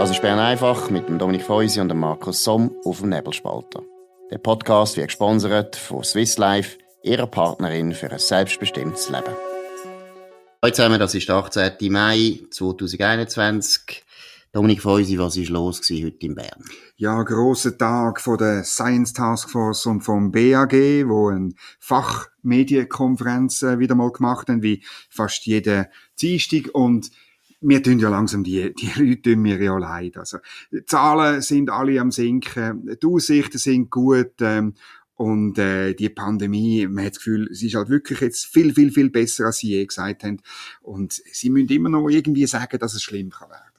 Das ist Bern einfach mit dem Dominik Feusi und dem Markus Somm auf dem Nebelspalter. Der Podcast wird gesponsert von Swiss Life, ihrer Partnerin für ein selbstbestimmtes Leben. Hallo zusammen, das ist der 18. Mai 2021. Dominik Feusi, was ist los heute in Bern? Ja, grosser Tag von der Science Task Force und vom BAG, wo eine Fachmedienkonferenz äh, wieder mal gemacht haben, wie fast jede Dienstag und mir tun ja langsam die, die Leute tun mir ja leid. Also, die Zahlen sind alle am sinken, die Aussichten sind gut, ähm, und äh, die Pandemie, man hat das Gefühl, sie ist halt wirklich jetzt viel, viel, viel besser, als sie je gesagt haben. Und sie müssen immer noch irgendwie sagen, dass es schlimm kann werden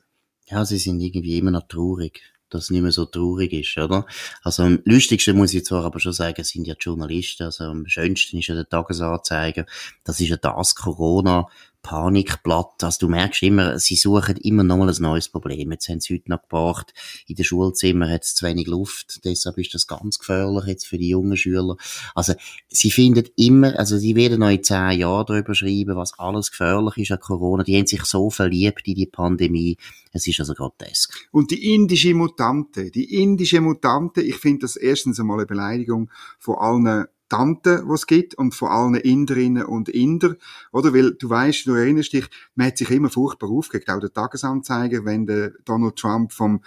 ja, sie sind irgendwie immer noch traurig, dass es nicht mehr so traurig ist, oder? Also am lustigsten muss ich zwar aber schon sagen, sind ja die Journalisten, also am schönsten ist ja der Tagesanzeiger, das ist ja das Corona, Panikblatt. Also du merkst immer, sie suchen immer noch mal ein neues Problem. Jetzt haben sie heute noch gebracht, in den Schulzimmern hat es zu wenig Luft, deshalb ist das ganz gefährlich jetzt für die jungen Schüler. Also sie finden immer, also sie werden noch in zehn Jahren darüber schreiben, was alles gefährlich ist an Corona. Die haben sich so verliebt in die Pandemie. Es ist also grotesk. Und die indische Mutante, die indische Mutante, ich finde das erstens einmal eine Beleidigung von allen Tanten, die es gibt und vor allem Inderinnen und Inder, oder? Weil du weißt, du erinnerst dich, man hat sich immer furchtbar aufgeregt, auch der Tagesanzeiger, wenn der Donald Trump vom,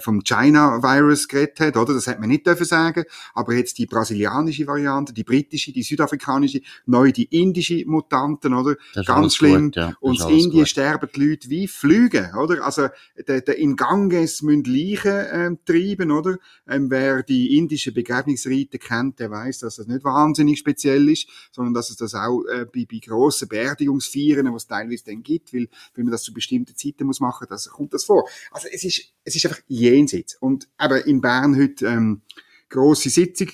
vom China-Virus geredet hat, oder? Das hat man nicht dürfen sagen, aber jetzt die brasilianische Variante, die britische, die südafrikanische, neu die indische Mutanten, oder? Ganz schlimm. Gut, ja. Und in Indien gut. sterben die Leute wie Flüge, oder? Also, der, der in Ganges müssen Leichen ähm, treiben, oder? Ähm, wer die indische Begräbnisrite kennt, der weiß, dass das nicht wahnsinnig speziell ist, sondern dass es das auch äh, bei, bei grossen Beerdigungsfeiern, was es teilweise dann gibt, weil, weil man das zu bestimmten Zeiten muss machen, das kommt das vor. Also es ist, es ist einfach jenseits. Und eben in Bern heute ähm, grosse Sitzung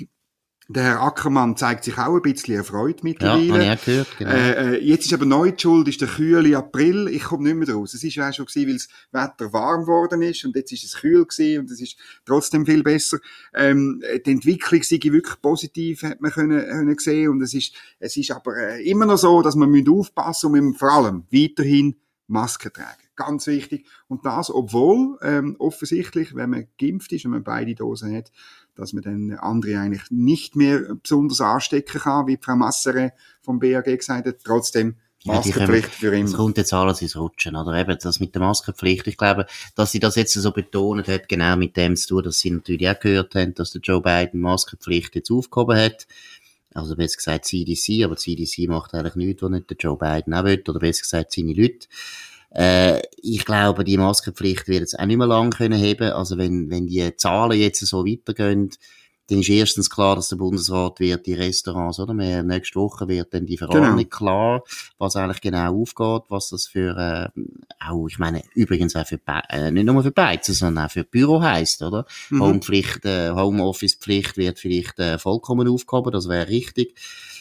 der Herr Ackermann zeigt sich auch ein bisschen erfreut mittlerweile. Ja, ich gehört, genau. Äh, äh, jetzt ist aber neu die Schuld, ist der kühle April. Ich komme nicht mehr raus. Es ist ja schon gewesen, weil das Wetter warm geworden ist und jetzt ist es kühl gewesen und es ist trotzdem viel besser. Ähm, die Entwicklung sei wirklich positiv, hat man können, können sehen und es ist, es ist aber äh, immer noch so, dass man aufpassen und vor allem weiterhin Maske tragen. Ganz wichtig. Und das, obwohl ähm, offensichtlich, wenn man geimpft ist und man beide Dosen hat, dass man dann andere eigentlich nicht mehr besonders anstecken kann, wie Frau Massere vom BAG gesagt hat. Trotzdem Maskenpflicht ja, für immer. Es kommt jetzt alles ins Rutschen, oder? Eben, das mit der Maskenpflicht. Ich glaube, dass sie das jetzt so betont hat, genau mit dem zu tun, dass sie natürlich auch gehört haben, dass der Joe Biden Maskenpflicht jetzt aufgehoben hat. Also besser gesagt CDC, aber CDC macht eigentlich nichts, was nicht der Joe Biden auch will, oder besser gesagt seine Leute. Äh, ich glaube, die Maskenpflicht wird es auch nicht mehr lang können heben. Also wenn, wenn die Zahlen jetzt so weitergehen, dann ist erstens klar, dass der Bundesrat wird die Restaurants, oder? Wir, nächste Woche wird dann die Verordnung genau. klar, was eigentlich genau aufgeht, was das für, äh, auch, ich meine, übrigens auch für, äh, nicht nur für Beizen, sondern auch für Büro heisst, oder? Mhm. Homepflicht, äh, Homeoffice-Pflicht wird vielleicht äh, vollkommen aufgehoben, das wäre richtig.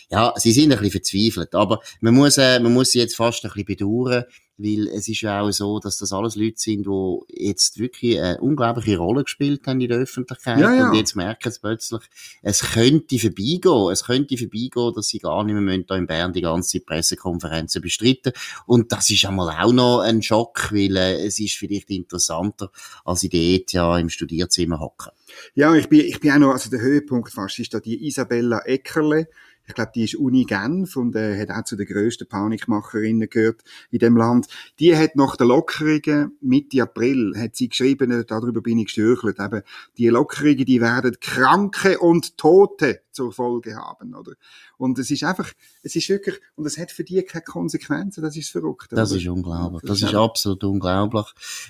Ja, sie sind ein bisschen verzweifelt, aber man muss, äh, man muss sie jetzt fast ein bisschen bedauern, weil es ist ja auch so, dass das alles Leute sind, die jetzt wirklich eine unglaubliche Rolle gespielt haben in der Öffentlichkeit ja, ja. und jetzt merken sie plötzlich, es könnte vorbeigehen, es könnte vorbeigehen, dass sie gar nicht mehr müssen, da in Bern die ganze Pressekonferenzen bestreiten und das ist einmal auch noch ein Schock, weil äh, es ist vielleicht interessanter, als in der ETH im Studierzimmer hocken. Ja, ich bin, ich bin auch noch, also der Höhepunkt fast ist da die Isabella Eckerle, ich glaube, die ist Uni Genf und äh, hat auch zu den grössten Panikmacherinnen gehört in dem Land. Die hat nach der Lockerungen Mitte April, hat sie geschrieben, äh, darüber bin ich gestürchelt, eben, die Lockerungen, die werden Kranke und Tote zur Folge haben, oder? Und es ist einfach, es ist wirklich, und es hat für die keine Konsequenzen, das ist verrückt. Das ist unglaublich. Das, das ist, absolut unglaublich.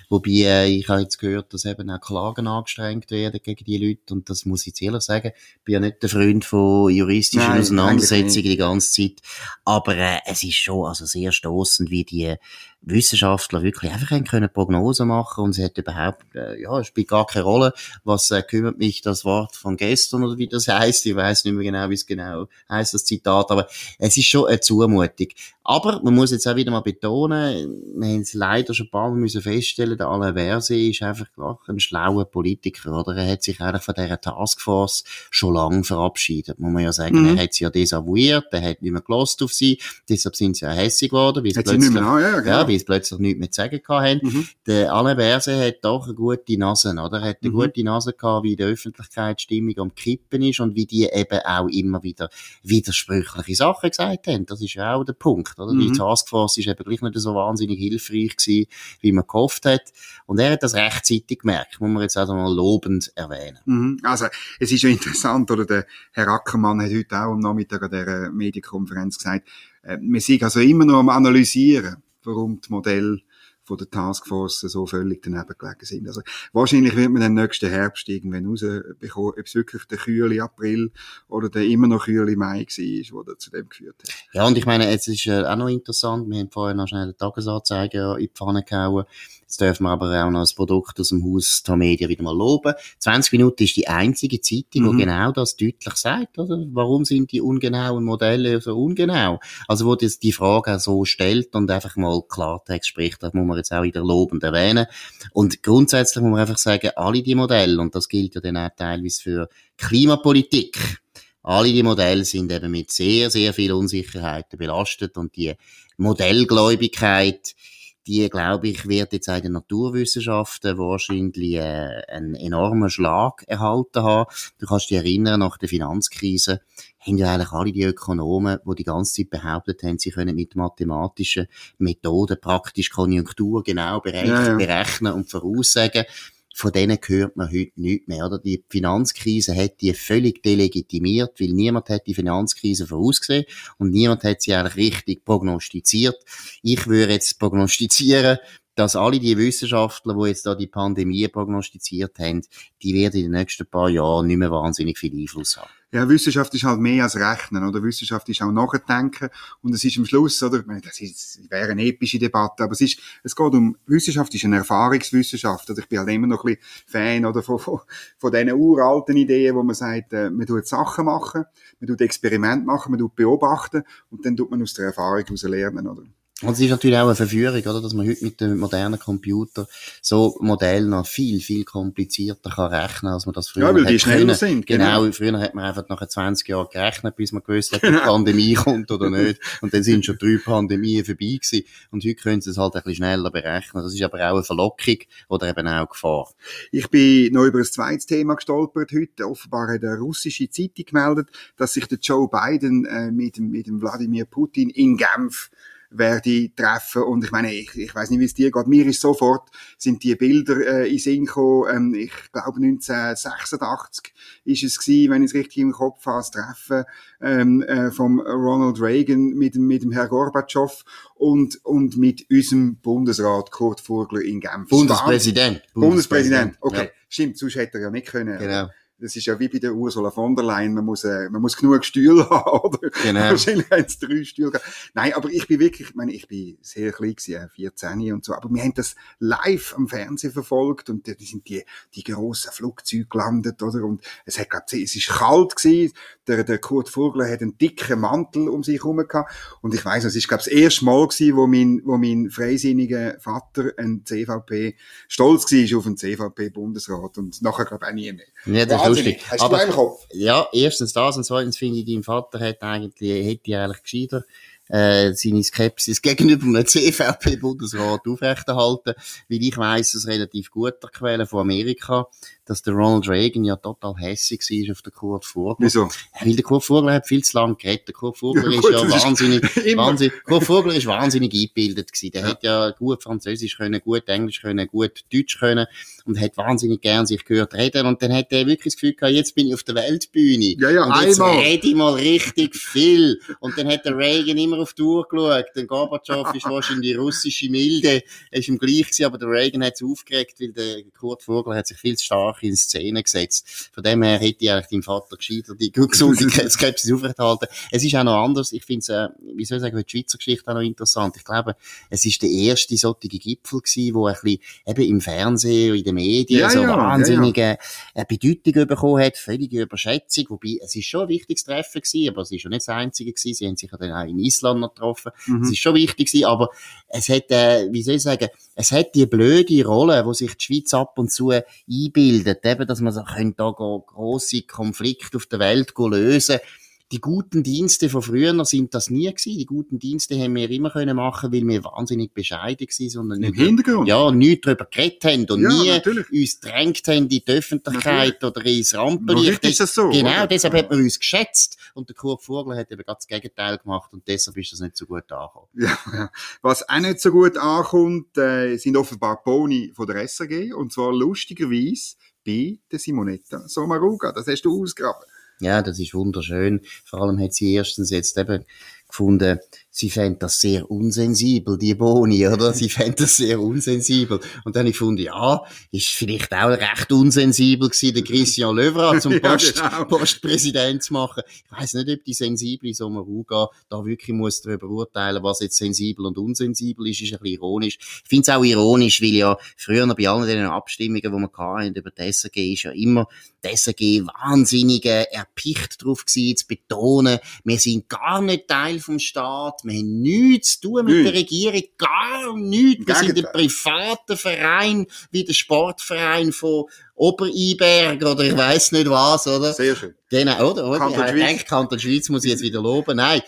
Wobei, äh, ich habe jetzt gehört, dass eben auch Klagen angestrengt werden gegen die Leute, und das muss ich jetzt ehrlich sagen, ich bin ja nicht der Freund von juristischen Nein, Auseinandersetzungen die ganze Zeit, aber äh, es ist schon also sehr stoßend, wie die Wissenschaftler wirklich einfach können Prognosen machen und sie hat überhaupt, äh, ja, es spielt gar keine Rolle, was äh, kümmert mich das Wort von gestern oder wie das heißt. Ich weiß nicht mehr genau, wie es genau heißt das Zitat, aber es ist schon eine Zumutung. Aber man muss jetzt auch wieder mal betonen, wir haben es leider schon ein paar Mal müssen feststellen, der Alain Verse ist einfach ein schlauer Politiker, oder? Er hat sich eigentlich von dieser Taskforce schon lange verabschiedet, muss man ja sagen. Mhm. Er hat sie ja desavouiert, er hat nicht mehr gelost auf sie, deshalb sind sie auch hässig geworden, weil sie plötzlich, ja, ja, genau weil sie plötzlich nichts mehr zu sagen hatten. Mhm. Der Alain Berset hat doch eine gute Nase, oder? Er hat eine mhm. gute Nase gehabt, wie die Öffentlichkeitsstimmung am Kippen ist und wie die eben auch immer wieder widersprüchliche Sachen gesagt haben. Das ist ja auch der Punkt, oder? Mhm. Die Taskforce ist eben gleich nicht so wahnsinnig hilfreich gewesen, wie man gehofft hat. Und er hat das rechtzeitig gemerkt, muss man jetzt also mal lobend erwähnen. Mhm. Also, es ist ja interessant, oder? Der Herr Ackermann hat heute auch am Nachmittag an dieser Medienkonferenz gesagt, äh, wir sind also immer noch am analysieren, warum die Modelle von der Taskforce so völlig daneben gelegen sind. Also wahrscheinlich wird man den nächsten Herbst irgendwann rausbekommen, ob es wirklich der kühle April oder der immer noch kühle Mai war, der zu dem geführt hat. Ja, und ich meine, es ist auch noch interessant, wir haben vorher noch schnell eine Tagesanzeige in die Pfanne gehauen, Jetzt dürfen wir aber auch noch das Produkt aus dem Haus Tamedia wieder mal loben. 20 Minuten ist die einzige Zeitung, mhm. die genau das deutlich sagt, oder? Warum sind die ungenauen Modelle so ungenau? Also, wo das die Frage auch so stellt und einfach mal Klartext spricht, das muss man jetzt auch wieder lobend erwähnen. Und grundsätzlich muss man einfach sagen, alle die Modelle, und das gilt ja dann auch teilweise für Klimapolitik, alle die Modelle sind eben mit sehr, sehr viel Unsicherheiten belastet und die Modellgläubigkeit, die, glaube ich, wird jetzt auch in den Naturwissenschaften wahrscheinlich äh, einen enormen Schlag erhalten haben. Du kannst dich erinnern, nach der Finanzkrise haben ja eigentlich alle die Ökonomen, die die ganze Zeit behauptet haben, sie können mit mathematischen Methoden praktisch Konjunktur genau berechnen, ja, ja. und voraussagen von denen hört man heute nichts mehr, oder? Die Finanzkrise hat die völlig delegitimiert, weil niemand hat die Finanzkrise vorausgesehen und niemand hat sie eigentlich richtig prognostiziert. Ich würde jetzt prognostizieren, dass alle die Wissenschaftler, die jetzt da die Pandemie prognostiziert haben, die werden in den nächsten paar Jahren nicht mehr wahnsinnig viel Einfluss haben. Ja, Wissenschaft ist halt mehr als Rechnen, oder? Wissenschaft ist auch Nachdenken. Und es ist am Schluss, oder? Das, ist, das wäre eine epische Debatte, aber es ist, es geht um, Wissenschaft ist eine Erfahrungswissenschaft. Also ich bin halt immer noch ein bisschen Fan, oder? Von, von, von diesen uralten Ideen, wo man sagt, äh, man tut Sachen machen, man tut Experimente machen, man tut beobachten und dann tut man aus der Erfahrung heraus lernen, oder? Und es ist natürlich auch eine Verführung, oder? Dass man heute mit dem modernen Computer so Modell noch viel, viel komplizierter kann rechnen, als man das früher Ja, weil die schneller sind. Genau. genau. Früher hat man einfach nach 20 Jahren gerechnet, bis man gewusst hat, ob genau. die Pandemie kommt oder nicht. Und dann sind schon drei Pandemien vorbei gewesen. Und heute können sie es halt ein bisschen schneller berechnen. Das ist aber auch eine Verlockung oder eben auch Gefahr. Ich bin noch über ein zweites Thema gestolpert heute. Offenbar hat eine russische Zeitung gemeldet, dass sich der Joe Biden äh, mit, dem, mit dem Wladimir Putin in Genf werde treffen. Und ich meine, ich, ich weiß nicht, wie es dir geht. Mir ist sofort, sind die Bilder äh, in Sinn gekommen. Ähm, ich glaube, 1986 ist es gewesen, wenn ich es richtig im Kopf habe, das Treffen ähm, äh, vom Ronald Reagan mit, mit dem Herrn Gorbatschow und, und mit unserem Bundesrat Kurt Vogler in Genf. Bundespräsident. Bundespräsident, okay. Ja. Stimmt, sonst hätte er ja nicht können. Genau das ist ja wie bei der Ursula von der Leyen, man muss, äh, man muss genug Stühle haben, oder? Genau. Wahrscheinlich haben es drei Stühle gehabt. Nein, aber ich bin wirklich, ich meine, ich bin sehr klein gewesen, 14 und so, aber wir haben das live am Fernsehen verfolgt und da sind die, die grossen Flugzeuge gelandet, oder? Und es hat, glaub, es ist kalt gewesen, der, der Kurt Vogler hat einen dicken Mantel um sich herum gehabt und ich weiss, es ist, glaube das erste Mal gewesen, wo mein, wo mein freisinniger Vater ein CVP, stolz war auf einen CVP-Bundesrat und nachher, glaube ich, auch nie mehr. Ja, lustig. Hast du Aber, Kopf? Ja, erstens das und zweitens finde ich, dein Vater hat eigentlich, hätte eigentlich gescheiter äh, seine Skepsis gegenüber einem CVP-Bundesrat aufrechterhalten, weil ich weiss aus relativ guter Quelle von Amerika, dass der Ronald Reagan ja total hässig war auf den Kurt Vogler. Wieso? Weil der Kurt Vogler hat viel zu lange geredet. Der Kurt Vogler ja, ist ja wahnsinnig, wahnsinnig, Kurt Vogler ist wahnsinnig eingebildet gewesen. Der ja. hat ja gut Französisch können, gut Englisch können, gut Deutsch können und hat wahnsinnig gern sich gehört reden und dann hat er wirklich das Gefühl gehabt, jetzt bin ich auf der Weltbühne. Ja, ja, und jetzt einmal. rede ich mal richtig viel. Und dann hat der Reagan immer auf die Uhr geschaut. Der Gorbatschow ist wahrscheinlich die russische Milde. Er ist ihm gleich gewesen, aber der Reagan hat es aufgeregt, weil der Kurt Vogler hat sich viel zu stark in Szene gesetzt. Von dem her hätte ich eigentlich deinem Vater gescheiter die gesunde Skepsis aufrechterhalten. Es ist auch noch anders. Ich finde es, äh, wie soll ich sagen, die Schweizer Geschichte auch noch interessant. Ich glaube, es ist der erste solche Gipfel gewesen, wo ein bisschen eben im Fernsehen, in den Medien ja, so ja, wahnsinnige ja, ja. Bedeutung bekommen hat, völlige Überschätzung. Wobei, es ist schon ein wichtiges Treffen gewesen, aber es ist schon nicht das einzige gewesen. Sie haben sich ja dann auch in Island noch getroffen. Mhm. Es ist schon wichtig gewesen, aber es hat, äh, wie soll ich sagen, es hat die blöde Rolle, wo sich die Schweiz ab und zu einbildet, eben, dass man so, könnte da grosse Konflikte auf der Welt lösen die guten Dienste von früher sind das nie gewesen. Die guten Dienste haben wir immer können machen, weil wir wahnsinnig bescheiden waren, sondern Im Hintergrund. ja, nichts darüber geredet haben und Ja, nie natürlich. uns drängt haben in die Öffentlichkeit oder ins Rampenlicht. ist das so. Genau, oder? deshalb hat man uns geschätzt und der Kurt Vogler hat eben ganz das Gegenteil gemacht und deshalb ist das nicht so gut angekommen. Ja, ja. Was auch nicht so gut ankommt, äh, sind offenbar Boni von der SRG. Und zwar lustigerweise bei der Simonetta Sommaruga. Das hast du ausgraben. Ja, das ist wunderschön. Vor allem hat sie erstens jetzt eben gefunden, sie fände das sehr unsensibel, die Boni, oder? Sie fände das sehr unsensibel. Und dann ich gefunden, ja, ist vielleicht auch recht unsensibel gewesen, den Christian Löwra zum Ja, Post, genau. Postpräsident zu machen. Ich weiss nicht, ob die sensible Sommaruga da wirklich muss darüber urteilen, was jetzt sensibel und unsensibel ist, ist ein bisschen ironisch. Ich finde es auch ironisch, weil ja früher noch bei allen diesen Abstimmungen, die wir hatten über die SRG, ist ja immer die SRG wahnsinnig erpicht darauf gewesen, zu betonen, wir sind gar nicht Teil vom Staat, wir haben nichts zu tun mit Nichts. der Regierung, gar nichts. Wir sind ein privater Verein, wie der Sportverein von Obereiberg oder ich weiß nicht was, oder? Sehr schön. Genau, oder? oder? Kanton ich Schweiz. denke, Kanton Schweiz muss ich jetzt wieder loben. Nein,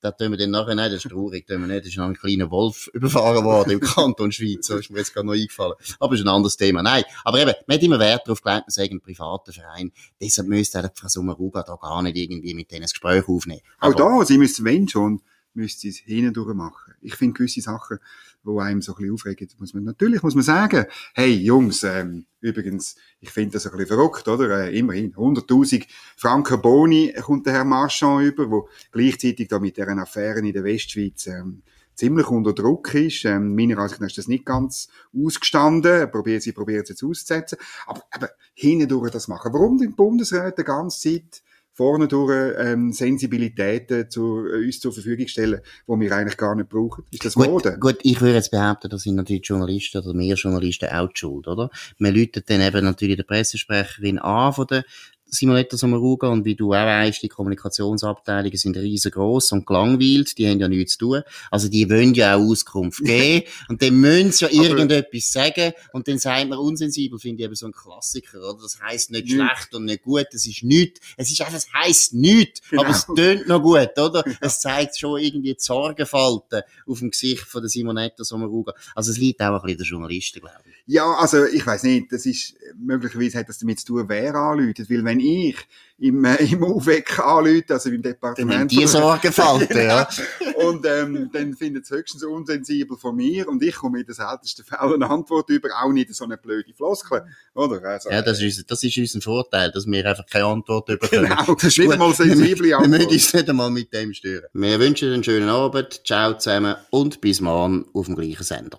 da tun wir dann nachher, nein, das ist traurig, tun wir nicht. Da ist noch ein kleiner Wolf überfahren worden im Kanton Schweiz. So ist mir jetzt gerade noch eingefallen. Aber ist ein anderes Thema. Nein, aber eben, man hat immer Wert darauf gelegt, man sagt ein privater Verein. Deshalb müsste auch Frau Sommaruga da gar nicht irgendwie mit denen ein Gespräch aufnehmen. Auch Aber- da, sie müssen, wenn schon, müsste es hindurch machen. Ich finde gewisse Sachen, wo einem so ein bisschen aufregen, muss man, natürlich muss man sagen, hey, Jungs, ähm, übrigens, ich finde das ein bisschen verrückt, oder? Äh, immerhin, 100.000 Franken Boni kommt der Herr Marchand über, wo gleichzeitig da mit deren Affären in der Westschweiz, ähm, ziemlich unter Druck ist. Ähm, meiner Ansicht nach ist das nicht ganz ausgestanden. Probieren sie probieren es jetzt auszusetzen. Aber, aber hindurch das machen. Warum den Bundesrat die ganze Zeit vorne durch ähm, Sensibilitäten zu, äh, uns zur Verfügung stellen, die wir eigentlich gar nicht brauchen? Ist das Mode? Gut, gut, ich würde jetzt behaupten, das sind natürlich Journalisten oder mehr Journalisten auch die schuld, oder? Man läutet dann eben natürlich der Pressesprecherin an von der Simonetta Sommaruga und wie du auch weißt, die Kommunikationsabteilungen sind riesengroß und gelangweilt, die haben ja nichts zu tun. Also die wollen ja auch Auskunft geben und dann müssen sie ja irgendetwas sagen und dann sagt man unsensibel, finde ich eben so ein Klassiker, oder? Das heisst nicht Nicht. schlecht und nicht gut, das ist nichts. Es ist einfach, es heisst nichts, Genau. aber es tönt noch gut, oder? Es zeigt schon irgendwie die Sorgenfalten auf dem Gesicht von der Simonetta Sommaruga. Also es liegt auch ein bisschen der Journalisten, glaube ich. Ja, also ich weiß nicht, das ist möglicherweise hat das damit zu tun, wer anläutet, weil wenn ich im, äh, im UWEC anläute, also im Dann Departement haben die Sorgenfalten, ja. und ähm, dann findet es höchstens unsensibel von mir und ich komme in den seltensten Fällen eine Antwort über, auch nicht so eine blöde Floskel, oder? Also, Ja, das ist, das ist unser Vorteil, dass wir einfach keine Antwort bekommen. Genau, Das ist nicht einmal sensible Wir müssen Antwort. uns nicht einmal mit dem stören. Wir wünschen einen schönen Abend, ciao zusammen und bis morgen auf dem gleichen Sender.